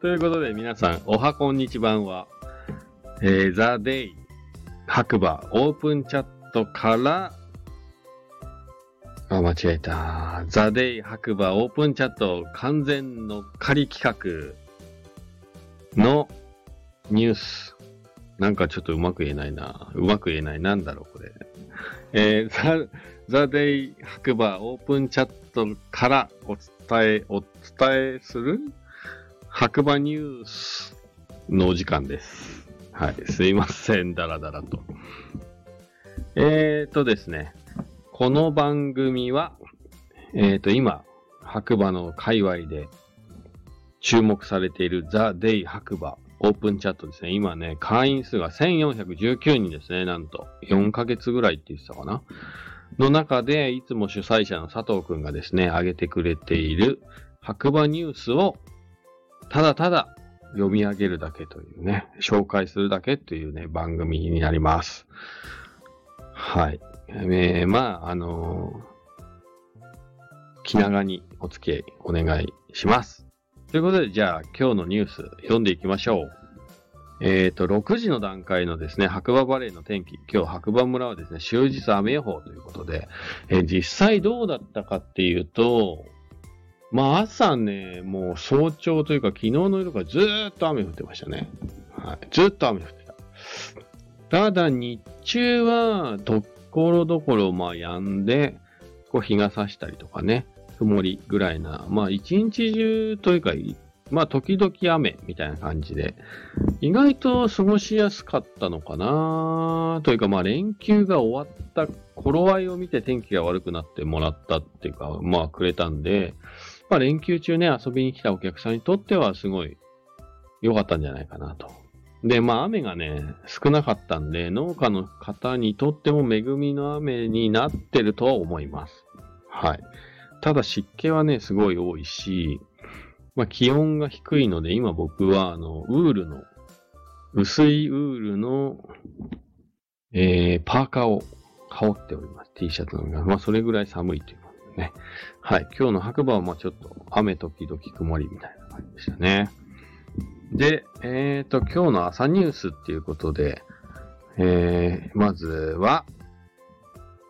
ということで皆さん、おはこんにちばんは、えー、ザ・デイ白馬オープンチャットから、あ、間違えた。ザ・デイ白馬オープンチャット完全の仮企画のニュース。なんかちょっとうまく言えないな。うまく言えない。なんだろう、これ。えー、ザ、ザ・デイ白馬オープンチャットからお伝え、お伝えする白馬ニュースのお時間です。はい。すいません。だらだらと。えーとですね。この番組は、えーと、今、白馬の界隈で注目されているザ・デイ白馬オープンチャットですね。今ね、会員数が1419人ですね。なんと。4ヶ月ぐらいって言ってたかな？の中で、いつも主催者の佐藤くんがですね、上げてくれている白馬ニュースを、ただただ読み上げるだけというね、紹介するだけというね、番組になります。はい。えー、まあ、あのー気長にお付き合いお願いします。ということで、じゃあ今日のニュース読んでいきましょう。えっ、と、6時の段階のですね、白馬バレーの天気、今日白馬村はですね、終日雨予報ということで、えー実際どうだったかっていうと、まあ朝ね、もう早朝というか昨日の夜からずっと雨降ってましたね。はい。ずっと雨降ってた。ただ日中はところどころまあ止んで、こう日が差したりとかね、曇りぐらいな、まあ一日中というか、まあ時々雨みたいな感じで、意外と過ごしやすかったのかなというかまあ連休が終わった頃合いを見て天気が悪くなってもらったっていうか、まあくれたんで、まあ連休中ね遊びに来たお客さんにとってはすごい良かったんじゃないかなと。で、まあ雨がね、少なかったんで、農家の方にとっても恵みの雨になってるとは思います。はい。ただ湿気はね、すごい多いし、まあ気温が低いので、今僕は、あの、ウールの、薄いウールの、えー、パーカーを羽織っております。T シャツのが。まあそれぐらい寒いというね。はい。今日の白馬はまあちょっと雨時々曇りみたいな感じでしたね。で、えっ、と、今日の朝ニュースっていうことで、えー、まずは、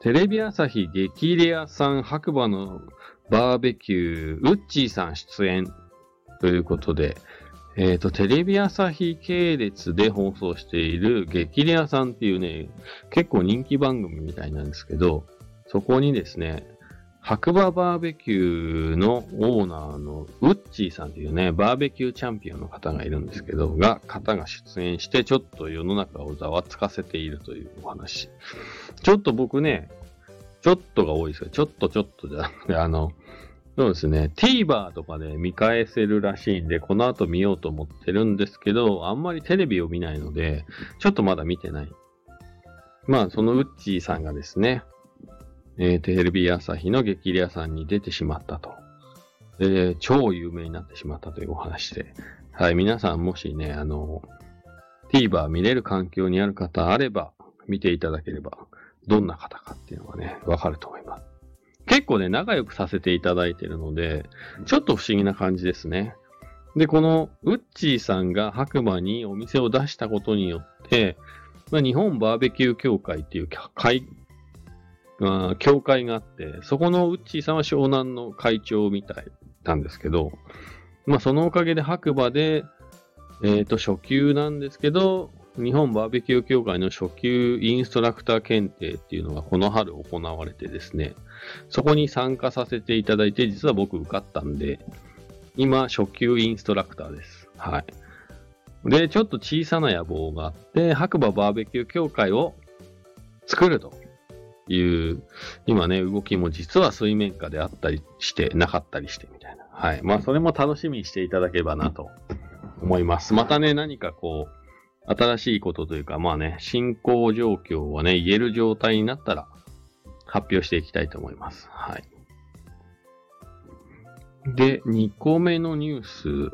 テレビ朝日激レアさん白馬のバーベキュー、ウッチーさん出演ということで、えっ、と、テレビ朝日系列で放送している激レアさんっていうね、結構人気番組みたいなんですけど、そこにですね、白馬バーベキューのオーナーのウッチーさんっていうね、バーベキューチャンピオンの方がいるんですけど、が、方が出演して、ちょっと世の中をざわつかせているというお話。ちょっと僕ね、ちょっとが多いですよ。ちょっとちょっとじゃなくて、あの、そうですね、TVer とかで見返せるらしいんで、この後見ようと思ってるんですけど、あんまりテレビを見ないので、ちょっとまだ見てない。まあ、そのウッチーさんがですね、えーテレビ朝日の激レアさんに出てしまったと。で、超有名になってしまったというお話で。はい、皆さんもしね、あの、TVer 見れる環境にある方あれば、見ていただければ、どんな方かっていうのがね、わかると思います。結構ね、仲良くさせていただいてるので、ちょっと不思議な感じですね。で、このウッチーさんが白馬にお店を出したことによって、まあ、日本バーベキュー協会っていう会あー協会があって、そこのウッチーさんは湘南の会長みたいなんですけど、まあそのおかげで白馬で、えっ、と、初級なんですけど、日本バーベキュー協会の初級インストラクター検定っていうのがこの春行われてですね、そこに参加させていただいて、実は僕受かったんで、今、初級インストラクターです。はい。で、ちょっと小さな野望があって、白馬バーベキュー協会を作るという、今ね、動きも実は水面下であったりして、なかったりしてみたいな。はい。まあ、それも楽しみにしていただければなと思います。またね、何かこう、新しいことというか、まあね、進行状況はね、言える状態になったら、発表していきたいと思います。はい。で、2個目のニュース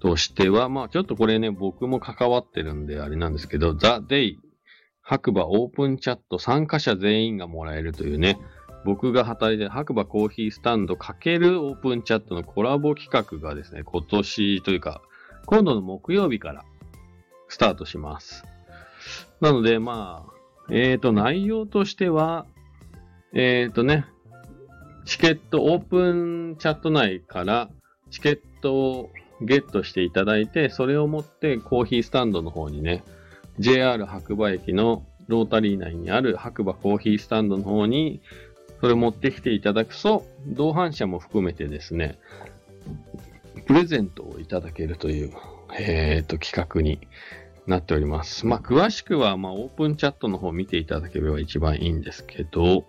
としては、まあちょっとこれね、僕も関わってるんであれなんですけど、ザ・デイ白馬オープンチャット参加者全員がもらえるというね、僕が働いて白馬コーヒースタンド×オープンチャットのコラボ企画がですね、今年というか、今度の木曜日からスタートします。なので、まあ、えっ、ー、と、内容としては、えっ、ー、とね、チケット、オープンチャット内からチケットをゲットしていただいて、それを持ってコーヒースタンドの方にね、JR 白馬駅のロータリー内にある白馬コーヒースタンドの方に、それ持ってきていただくと、同伴者も含めてですね、プレゼントをいただけるという、えっ、ー、と、企画になっております。まあ、詳しくは、まあ、オープンチャットの方を見ていただければ一番いいんですけど、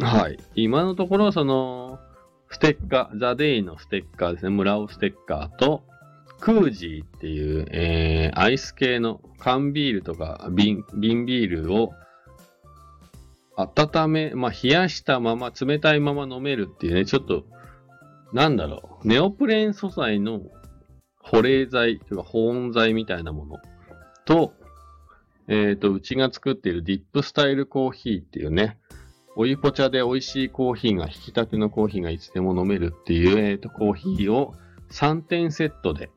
はい。今のところ、その、ステッカー、ザ・デイのステッカーですね、村尾ステッカーと、クージーっていう、えー、アイス系の缶ビールとか瓶、瓶ビールを温め、まあ、冷やしたまま、冷たいまま飲めるっていうね、ちょっと、なんだろう、ネオプレーン素材の保冷剤というか保温剤みたいなもの。と、えっ、ー、と、うちが作っているディップスタイルコーヒーっていうね、お湯ポチャで美味しいコーヒーが、引き立てのコーヒーがいつでも飲めるっていう、えっ、ー、と、コーヒーを3点セットで、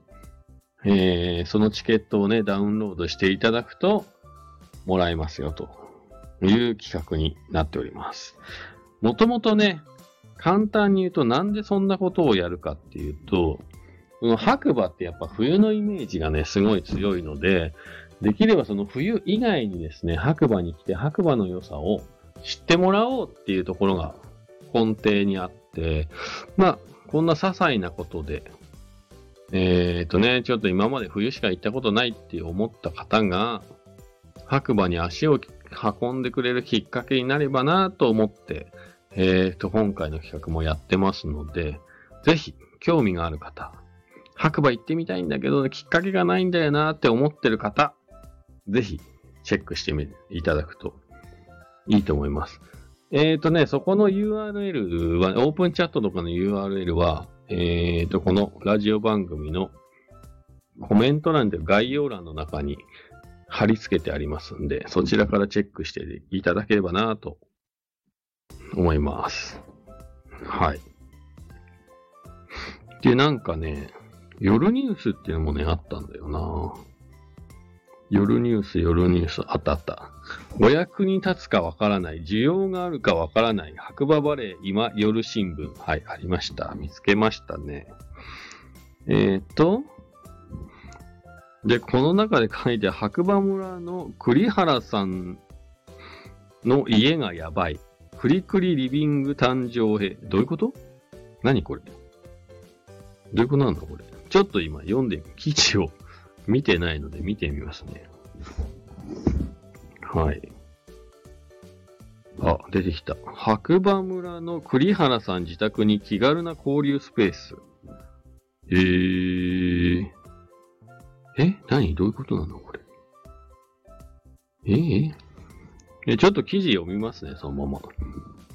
えー、そのチケットをね、ダウンロードしていただくと、もらえますよ、という企画になっております。もともとね、簡単に言うとなんでそんなことをやるかっていうと、この白馬ってやっぱ冬のイメージがね、すごい強いので、できればその冬以外にですね、白馬に来て白馬の良さを知ってもらおうっていうところが根底にあって、まあ、こんな些細なことで、えっ、ー、とね、ちょっと今まで冬しか行ったことないって思った方が、白馬に足を運んでくれるきっかけになればなと思って、えっ、ー、と、今回の企画もやってますので、ぜひ、興味がある方、白馬行ってみたいんだけど、きっかけがないんだよなって思ってる方、ぜひチェックしてみていただくといいと思います。えっ、ー、とね、そこの URL は、オープンチャットとかの URL は、えっ、ー、と、このラジオ番組のコメント欄で概要欄の中に貼り付けてありますんで、そちらからチェックしていただければなと思います。はい。で、なんかね、夜ニュースっていうのもね、あったんだよな。夜ニュース、夜ニュース、あったあった。お役に立つかわからない、需要があるかわからない、白馬バレー今夜新聞。はい、ありました。見つけましたね。えー、っと、で、この中で書いて、白馬村の栗原さんの家がやばい。クリクリリビング誕生へ。どういうこと？何これ？どういうことなんだこれ？ちょっと今読んで、記事を見てないので見てみますね。はい。あ、出てきた。白馬村の栗原さん自宅に気軽な交流スペース。えー。え何？どういうことなの？これ。えー、えちょっと記事読みますね、そのまま。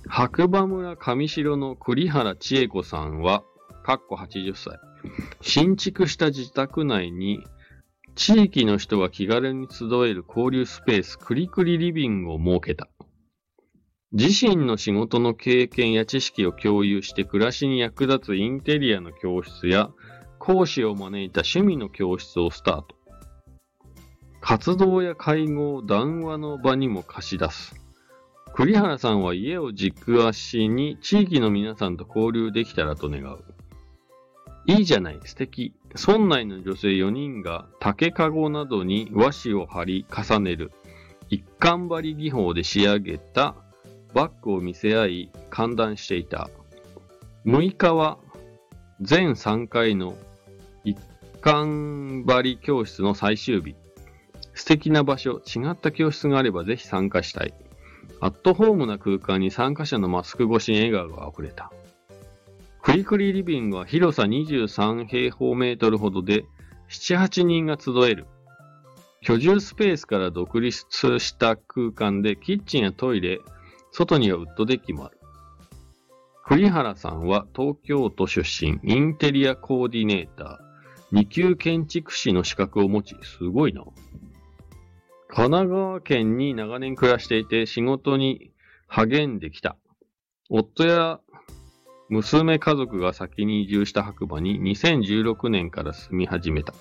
白馬村上城の栗原千恵子さんは、かっこ80歳。新築した自宅内に地域の人が気軽に集える交流スペースクリクリリビングを設けた。自身の仕事の経験や知識を共有して暮らしに役立つインテリアの教室や講師を招いた趣味の教室をスタート。活動や会合、談話の場にも貸し出す。栗原さんは家を軸足に地域の皆さんと交流できたらと願う。いいじゃない、素敵。村内の女性4人が竹かごなどに和紙を貼り重ねる一貫張り技法で仕上げたバッグを見せ合い歓談していた。6日は全3回の一貫張り教室の最終日。素敵な場所、違った教室があればぜひ参加したい。アットホームな空間に参加者のマスク越しに笑顔が溢れた。クリクリリビングは広さ23平方メートルほどで、7、8人が集える。居住スペースから独立した空間でキッチンやトイレ、外にはウッドデッキもある。栗原さんは東京都出身、インテリアコーディネーター、2級建築士の資格を持ち、すごいな。神奈川県に長年暮らしていて仕事に励んできた。夫や娘家族が先に移住した白馬に2016年から住み始めた。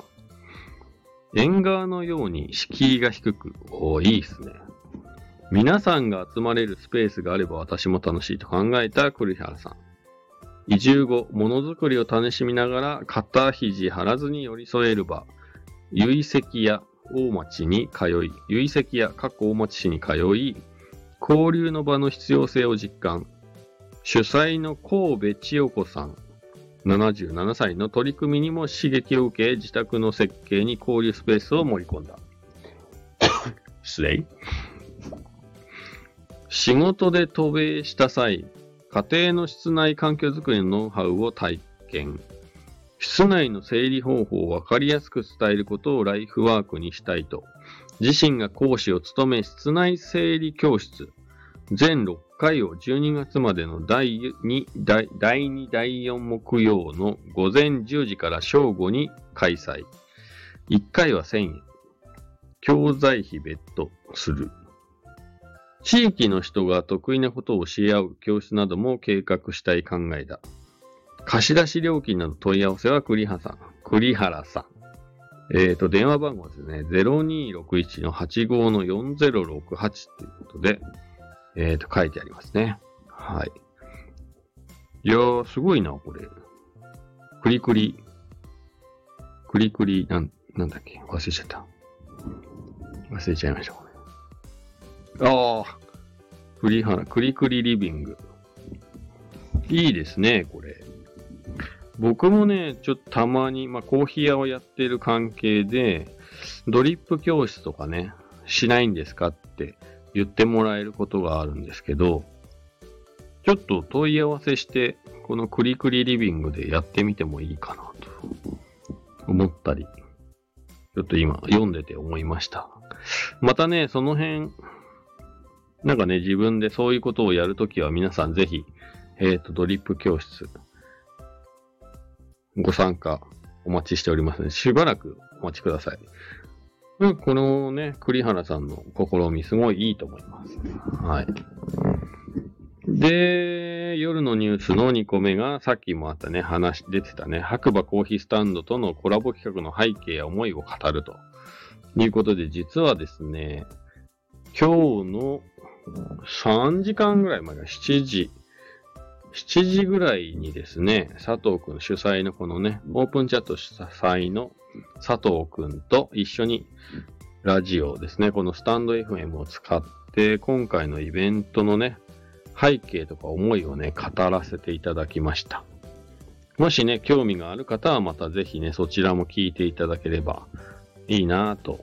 縁側のように敷居が低く、おいいっすね。皆さんが集まれるスペースがあれば私も楽しいと考えた栗原さん。移住後、ものづくりを楽しみながら肩肘張らずに寄り添える場、結石や大町に通い、結石や過去大町市に通い、交流の場の必要性を実感。主催の神戸千代子さん、77歳の取り組みにも刺激を受け、自宅の設計に交流スペースを盛り込んだ。失礼。仕事で渡米した際、家庭の室内環境づくりのノウハウを体験。室内の整理方法をわかりやすく伝えることをライフワークにしたいと、自身が講師を務め、室内整理教室、全6回を12月までの第2、第第2、第4木曜の午前10時から正午に開催。1回は1000円。教材費別途する。地域の人が得意なことを教え合う教室なども計画したい考えだ。貸し出し料金など問い合わせは栗原さん。栗原さん。えっ、と、電話番号ですね。0261-85-4068ということで、えっ、ー、と、書いてありますね。はい。いやー、すごいな、これ。クリクリ。クリクリ、なん、なんだっけ？忘れちゃった。忘れちゃいました、ああ、栗原、クリクリリビング。いいですね、これ。僕もね、ちょっとたまに、まあ、コーヒー屋をやってる関係で、ドリップ教室とかね、しないんですかって言ってもらえることがあるんですけど、ちょっと問い合わせして、このクリクリリビングでやってみてもいいかなと思ったり、ちょっと今読んでて思いました。またね、その辺、なんかね、自分でそういうことをやるときは皆さんぜひ、えっ、ー、と、ドリップ教室、ご参加お待ちしておりますので、しばらくお待ちください。このね、栗原さんの試み、すごいいいと思います。はい。で、夜のニュースの2個目が、さっきもあったね、話、出てたね、白馬コーヒースタンドとのコラボ企画の背景や思いを語るということで、実はですね、今日の3時間ぐらい前が7時、7時ぐらいにですね、佐藤くん主催のこのね、オープンチャット主催の佐藤くんと一緒にラジオですね、このスタンド FM を使って、今回のイベントのね、背景とか思いをね、語らせていただきました。もしね、興味がある方はまたぜひね、そちらも聞いていただければいいなぁと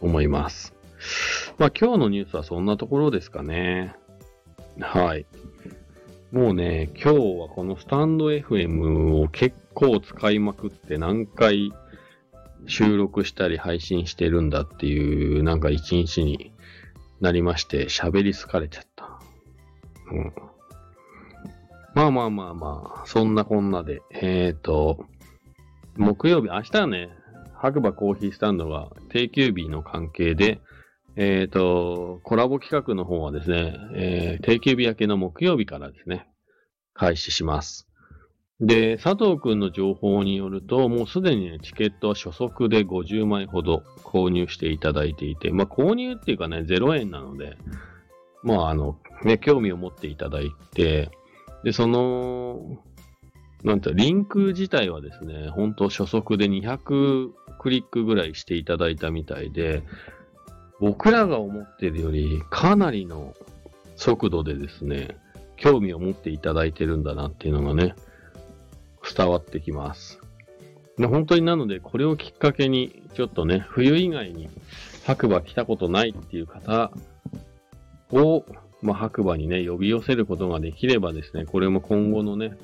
思います。まあ今日のニュースはそんなところですかね。はい。もうね、今日はこのスタンド FM を結構使いまくって何回収録したり配信してるんだっていうなんか一日になりまして喋り疲れちゃった。うん。まあまあまあまあ、そんなこんなで、えっ、ー、と、木曜日、明日はね、白馬コーヒースタンドが定休日の関係で、えっ、ー、と、コラボ企画の方はですね、えー、定休日明けの木曜日からですね、開始します。で、佐藤くんの情報によると、もうすでにね、チケットは初速で50枚ほど購入していただいていて、まあ購入っていうかね、0円なので、まああの、ね、興味を持っていただいて、で、その、なんてリンク自体はですね、本当初速で200クリックぐらいしていただいたみたいで、僕らが思ってるよりかなりの速度でですね、興味を持っていただいてるんだなっていうのがね、伝わってきます。で本当になので、これをきっかけに、ちょっとね、冬以外に白馬来たことないっていう方を、まあ、白馬にね、呼び寄せることができればですね、これも今後のね、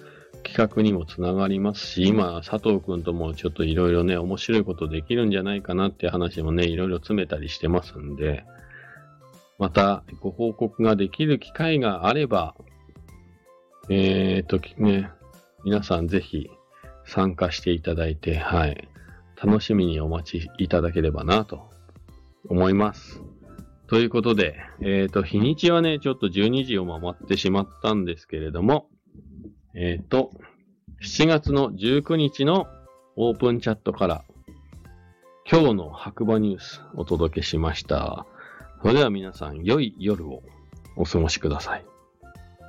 企画にもつながりますし、今、佐藤くんともちょっといろいろね、面白いことできるんじゃないかなって話もね、いろいろ詰めたりしてますんで、またご報告ができる機会があれば、えーとね、皆さんぜひ参加していただいて、はい、楽しみにお待ちいただければなと思います。ということで、えっ、ー、と、日にちはね、ちょっと12時を回ってしまったんですけれども、えっ、と、7月の19日のオープンチャットから、今日の白馬ニュースお届けしました。それでは皆さん、良い夜をお過ごしください。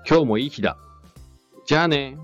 今日もいい日だ。じゃあね。